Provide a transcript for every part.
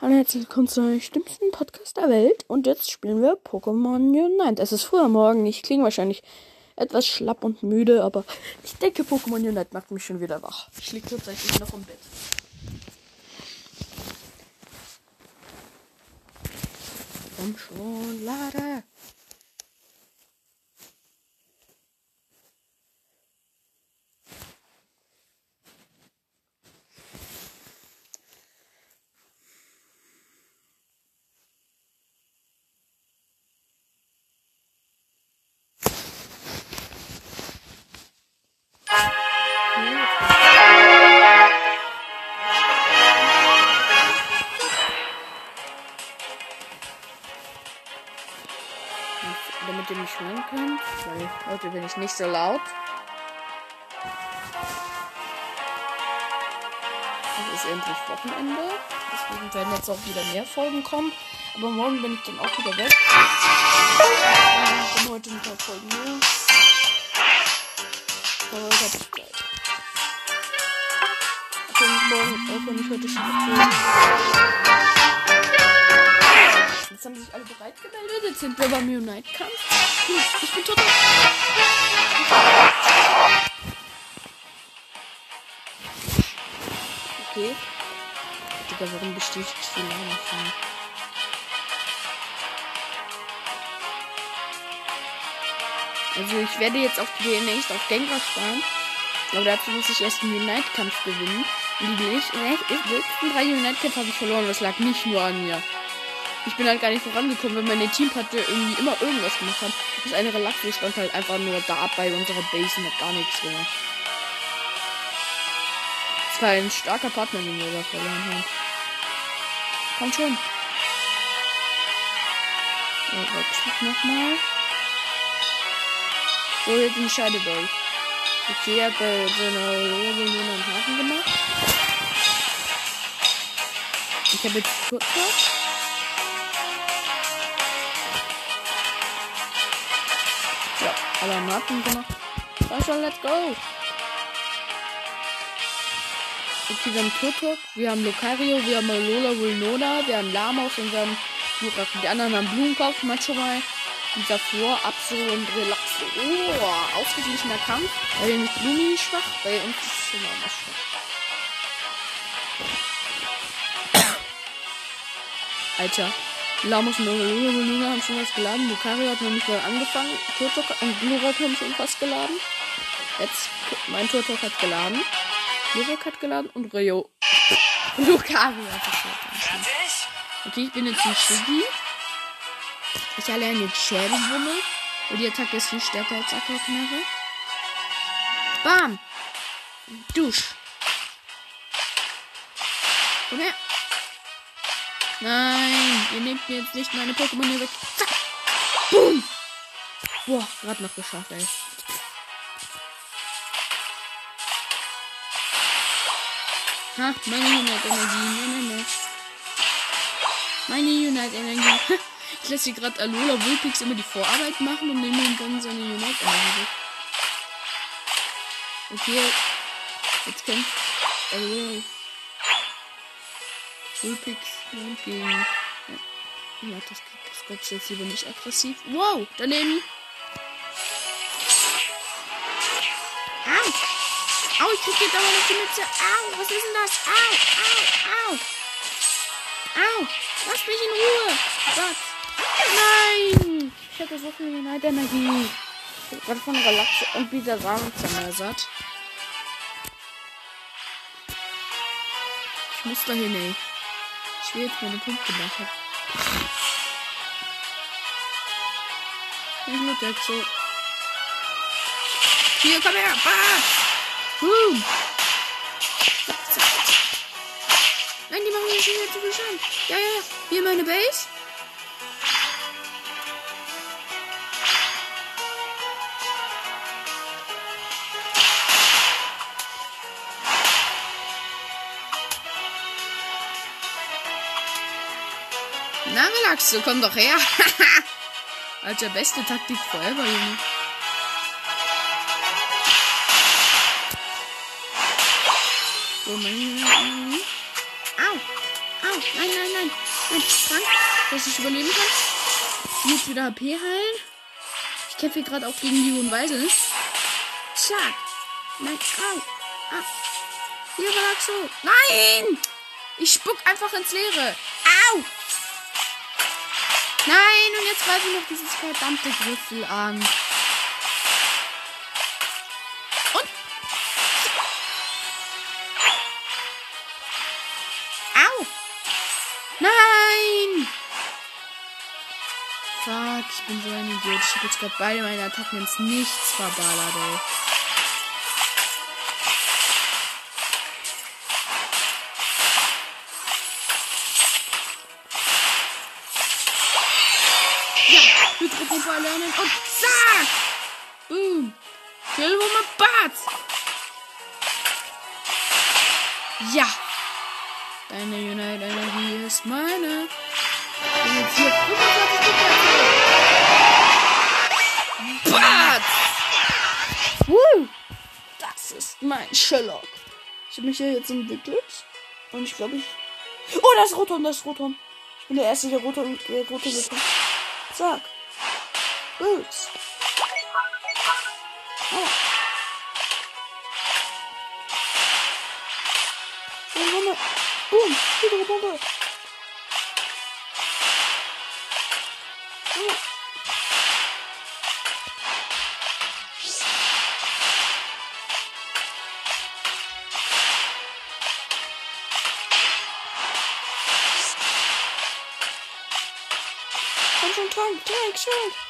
Hallo herzlich willkommen zum schlimmsten Podcast der Welt. Und jetzt spielen wir Pokémon Unite. Es ist früher Morgen. Ich klinge wahrscheinlich etwas schlapp und müde, aber ich denke, Pokémon Unite macht mich schon wieder wach. Ich liege tatsächlich noch im Bett. Komm schon, lade. Heute bin ich nicht so laut. Es ist endlich Wochenende. Deswegen werden jetzt auch wieder mehr Folgen kommen. Aber morgen bin ich dann auch wieder weg. Ich bin heute ein paar Folgen mehr. Aber heute habe ich Zeit. Ich bin morgen, auch wenn ich heute schon Jetzt haben sich alle bereit gemeldet. Jetzt sind wir beim Unite-Kampf. Ich bin total. Okay. Digga, warum bestehe ich so lange von? Also ich werde jetzt auch demnächst auf Gengar sparen. Aber dazu muss ich erst einen Unite-Kampf gewinnen. Und die letzten drei Unite-Kämpfe habe ich verloren. Das lag nicht nur an mir. Ich bin halt gar nicht vorangekommen, wenn meine Teampartner irgendwie immer irgendwas gemacht haben. Das eine Relaxo stand halt einfach nur da bei unserer Base und hat gar nichts gemacht. Es war ein starker Partner, den wir da verloren haben. Komm schon. Ja, wechselt nochmal. So, jetzt entscheidet euch. Okay, hat bei seiner Lose nur einen Haken gemacht. Ich habe jetzt kurz Aber Martin gemacht. Komm schon, let's go. Okay, wir haben Turtok, wir haben Locario, wir haben Lola Vulnona, wir haben Lamos und wir haben Jurak. Die anderen haben Blumenkopf, Machomai, davor Abso und Relaxo. Oh, ausgeglichener Kampf. Bei den ist Blumi schwach, bei uns ist schon mal schwach. Alter. Lamus und Luna haben schon was geladen. Lucario hat noch nicht mal angefangen. Turtok und Glurak haben schon fast geladen. Jetzt, mein Turtok hat geladen. Glurak hat geladen und Rio. Lucario hat geladen. Okay, ich bin jetzt ein Shiggy. Ich erlerne jetzt Schädelwumme. Und die Attacke ist viel stärker als Aquaknarre. Bam! Dusch. Komm her. Nein, ihr nehmt mir jetzt nicht meine Pokémon hier weg. Zack. Boom. Boah, gerade noch geschafft, ey. Ha, meine Unite-Energie. Nein, nein, nein. Meine Unite-Energie. ich lasse hier gerade Alola Vulpix immer die Vorarbeit machen und nehme ihm dann seine Unite-Energie weg. Okay. Jetzt kämpft Alola Vulpix gegen. Ja, das, das jetzt lieber nicht aggressiv. Wow, daneben. Au! Au, ich krieg jetzt aber noch die Mütze. Au, was ist denn das? Au, au, au. Au, lass mich in Ruhe. Gott. Nein! Ich hatte so viel Energie. Ich gerade von Relaxe und wieder Samen zermörsert. Ich muss dahin, ey. Ich will jetzt meine Punkte machen. Ich mit jetzt so. Hier, komm her! Bam! Boom! Nein, die machen mir schon wieder zu viel Schaden. Ja, ja, ja. Hier meine Base. Du komm doch her. Alter, beste Taktik forever, Junge. Au. Au, nein, nein, nein. Nein, Frank, dass ich überleben kann. Jetzt wieder HP heilen. Ich kämpfe gerade auch gegen die hohen Weisel. Zack. Nein, au. au. Hier war. Nein! Ich spuck einfach ins Leere. Nein, und jetzt greife ich noch dieses verdammte Griffel an. Und. Au! Nein! Fuck, ich bin so ein Idiot. Ich habe jetzt gerade beide meine Attacken ins Nichts verballert, ey. Hydropumper lernen und zack! Boom! Kill mit Bart! Ja! Deine Unite Energie ist meine. Bin jetzt hier 25 Bart! Woo! Das ist mein Sherlock. Ich habe mich hier jetzt entwickelt. Und ich glaube, ich. Oh, das ist Rotom, das ist Rotom. Ich bin der Erste, der Rotom, der Rotom bekommt. Zack. boots. Oh. Wait. Boom! Here we go, boom, come on, Time, time.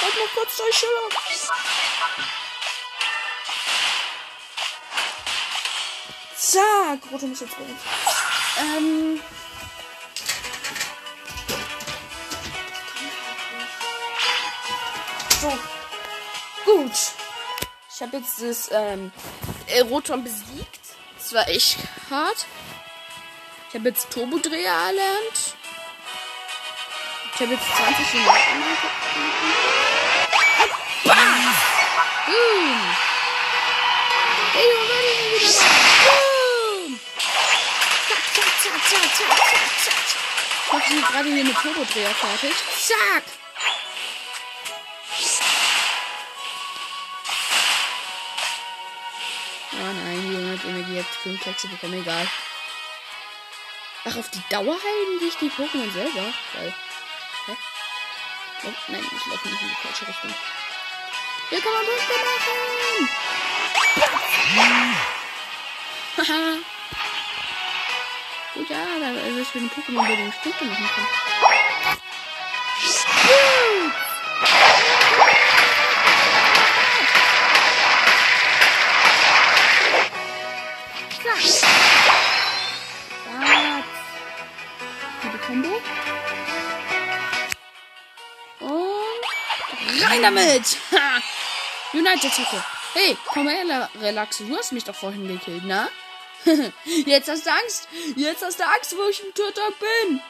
Halt mal kurz durch, Schiller. Zack, Rotom ist jetzt uns. Ähm. So. Gut. Ich habe jetzt das ähm, äh, Rotom besiegt. Das war echt hart. Ich habe jetzt Turbodreher erlernt. Ich habe jetzt 20 Minuten. Bam! Boom! Ey, wo war denn wieder? Boom! Zack, zack, zack, zack, zack, zack, zack. Ich mach hier gerade hier mit Turbodreher fertig. Zack! Oh nein, die Junge hat Energie hat 5 Kleckse bekommen, egal. Ach, auf die Dauer heilen sich die Pokémon selber. Geil. Oh, nein, ich laufe nicht in die falsche Richtung. Hier kann man Punkte machen! Haha! Gut, ja, da ist es für den Pokémon, der den Punkte machen kann. Rein damit! Ha! United-Attacke. Hey, komm her, Relaxe. Du hast mich doch vorhin gekillt, na? Jetzt hast du Angst. Jetzt hast du Angst, wo ich im Turtok bin.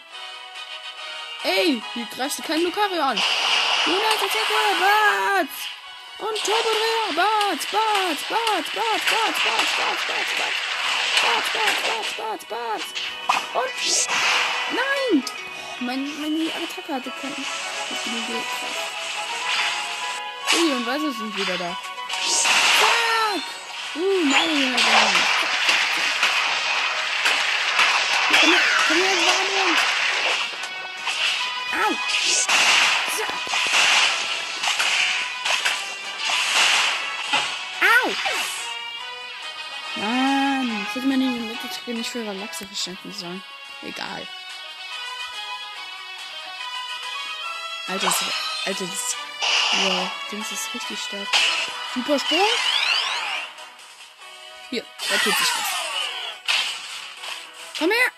Ey, hier greifst du keinen Lucario an. United-Attacke, Bats! Und Turbodreher, Bats, Bats, Bats, Bats, Bats, Bats, Bats, Bats, Bats. Bats, Bats, Bats, Bats, Bats. Und. Nein! Mein, meine Attacke hatte keinen. Ui, und was sind wieder da? Fuck! Uh, meine Junge. Komm her, komm her, Warnung! Au! Zack! Au! Mann, ich hätte mir die Mittelstrecke nicht für Relaxe verschenken sollen. Egal. Alter, das, Alter, das, ja, Dings ist richtig stark. Super Sprung. Hier, da tut sich was. Komm her!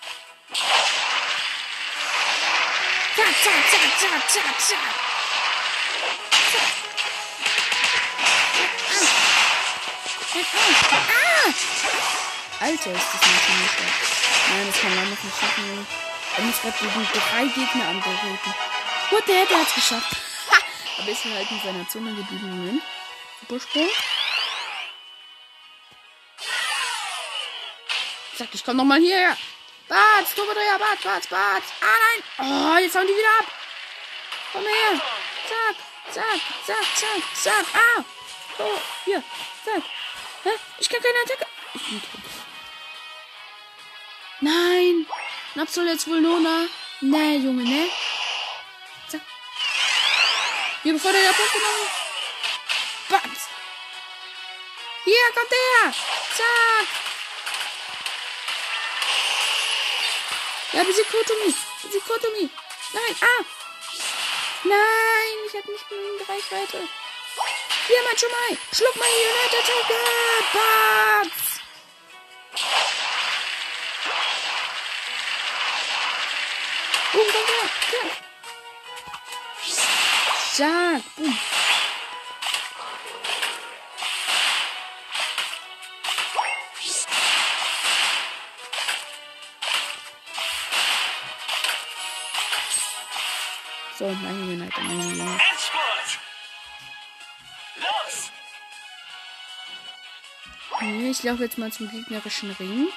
Zack, zack, zack, zack, zack, zack. Ah! Alter, ist das nicht ziemlich stark. Nein, das kann man noch nicht schaffen. Er muss gerade gegen drei Gegner angreifen. What der der hat's geschafft. Aber ist halt in seiner Zone geblieben. Moment. Supersprung. Zack, ich komm noch mal hierher. Bats, Turbodreher, Bats, Bats, Bats. Ah, nein. Oh, jetzt hauen die wieder ab. Komm her. Zack, zack, zack, zack, zack. Ah. Oh, hier. Zack. Hä? Ich kann keine Attacke. Nein. Napsol jetzt wohl Nona. Nee, Junge, ne? Hier, bevor der Pokémon. Bats. Hier, kommt der. Zack. Ja, besiegt Kotomi. Besiegt Kotomi. Nein, ah. Nein, ich hab nicht genügend Reichweite. Hier, mein Schumai. Schluck mal die United-Attacke. Bats. Boom, komm her. Zack. Boom. So, meine United, meine United. Nee, ich laufe jetzt mal zum gegnerischen Ring.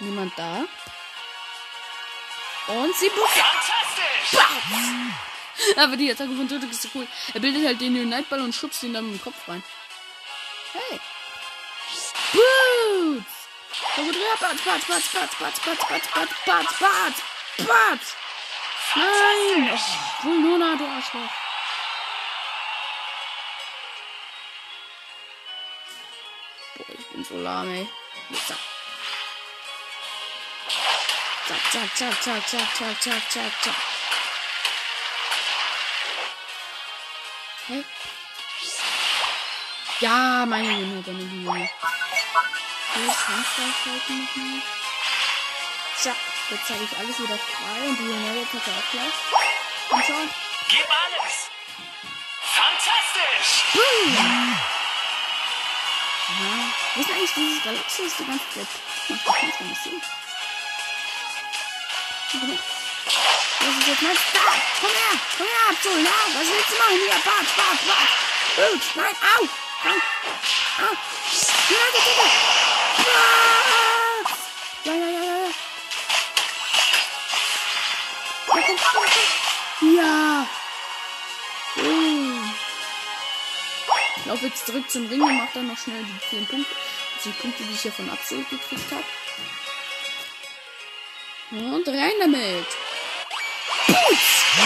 Niemand da. Und sie bucht. Fantastisch! Aber die Attacke von Totek ist so cool. Er bildet halt den Unite-Ball und schubst ihn dann mit dem Kopf rein. Hey. Boots! Kommodrea, Batz, Batz, Batz, Batz, Batz, Batz, Batz, Batz, Batz, Batz, Batz! Nein! Oh, Vulnona, du Arschloch. Boah, ich bin so lahm, ey. Zack. Zack, zack, zack, zack, zack, zack, zack, zack, Hä? Ja, meine Junge, deine nochmal. Zack, jetzt habe ich alles wieder frei und die Junge hat auch gleich. Komm schon. Gib alles! Fantastisch! Ja. Wo ist eigentlich dieses Galaxis die ganze Zeit? Macht das nicht Sinn. Okay. Das ist jetzt mein Start. Komm her, komm her, Abzul, ja. Was willst du machen? Hier, Bart, Bart, Bart. Gut, nein, au. Nein, au. Ja, bitte. Bart. Ja, ja, ja, ja, ja. Komm, komm, komm. Ja. Uh. Ich laufe jetzt zurück zum Ring und mache dann noch schnell die 10 Punkte. Die Punkte, die ich hier von Absolut gekriegt habe. Und rein damit. So,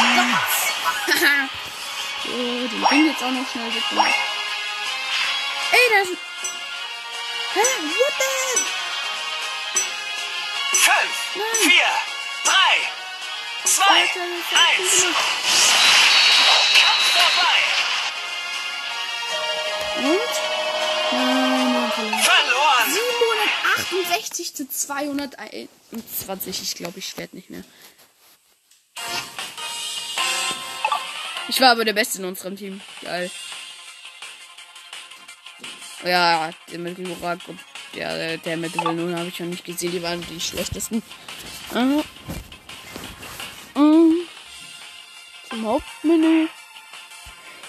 den Ring jetzt auch noch schnell weggemacht. Ey, da ist ein... Hä? What the heck? Fünf, Nein. vier, drei, zwei, Alter, eins. Kampf vorbei! Und? Nein, nein, verloren. Verloren! 768 zu 221. Ich glaube, ich werde nicht mehr. Ich war aber der Beste in unserem Team. Geil. Ja, der mit Lurak und der, der mit Villeneuve habe ich noch nicht gesehen. Die waren die schlechtesten. Aha. Mhm. Zum Hauptmenü.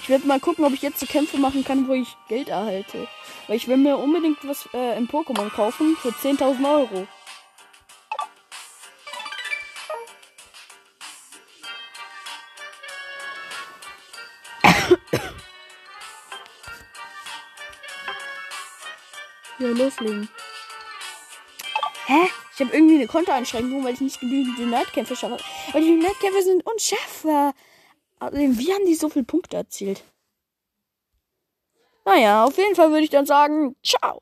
Ich werde mal gucken, ob ich jetzt so Kämpfe machen kann, wo ich Geld erhalte. Weil ich will mir unbedingt was äh, im Pokémon kaufen für 10.000 Euro. Ja, loslegen. Hä? Ich habe irgendwie eine Kontoeinschränkung, weil ich nicht genügend Unite-Kämpfe schaffe. Aber die Unite-Kämpfe sind unschaffbar. Außerdem, wie haben die so viele Punkte erzielt? Naja, auf jeden Fall würde ich dann sagen, ciao.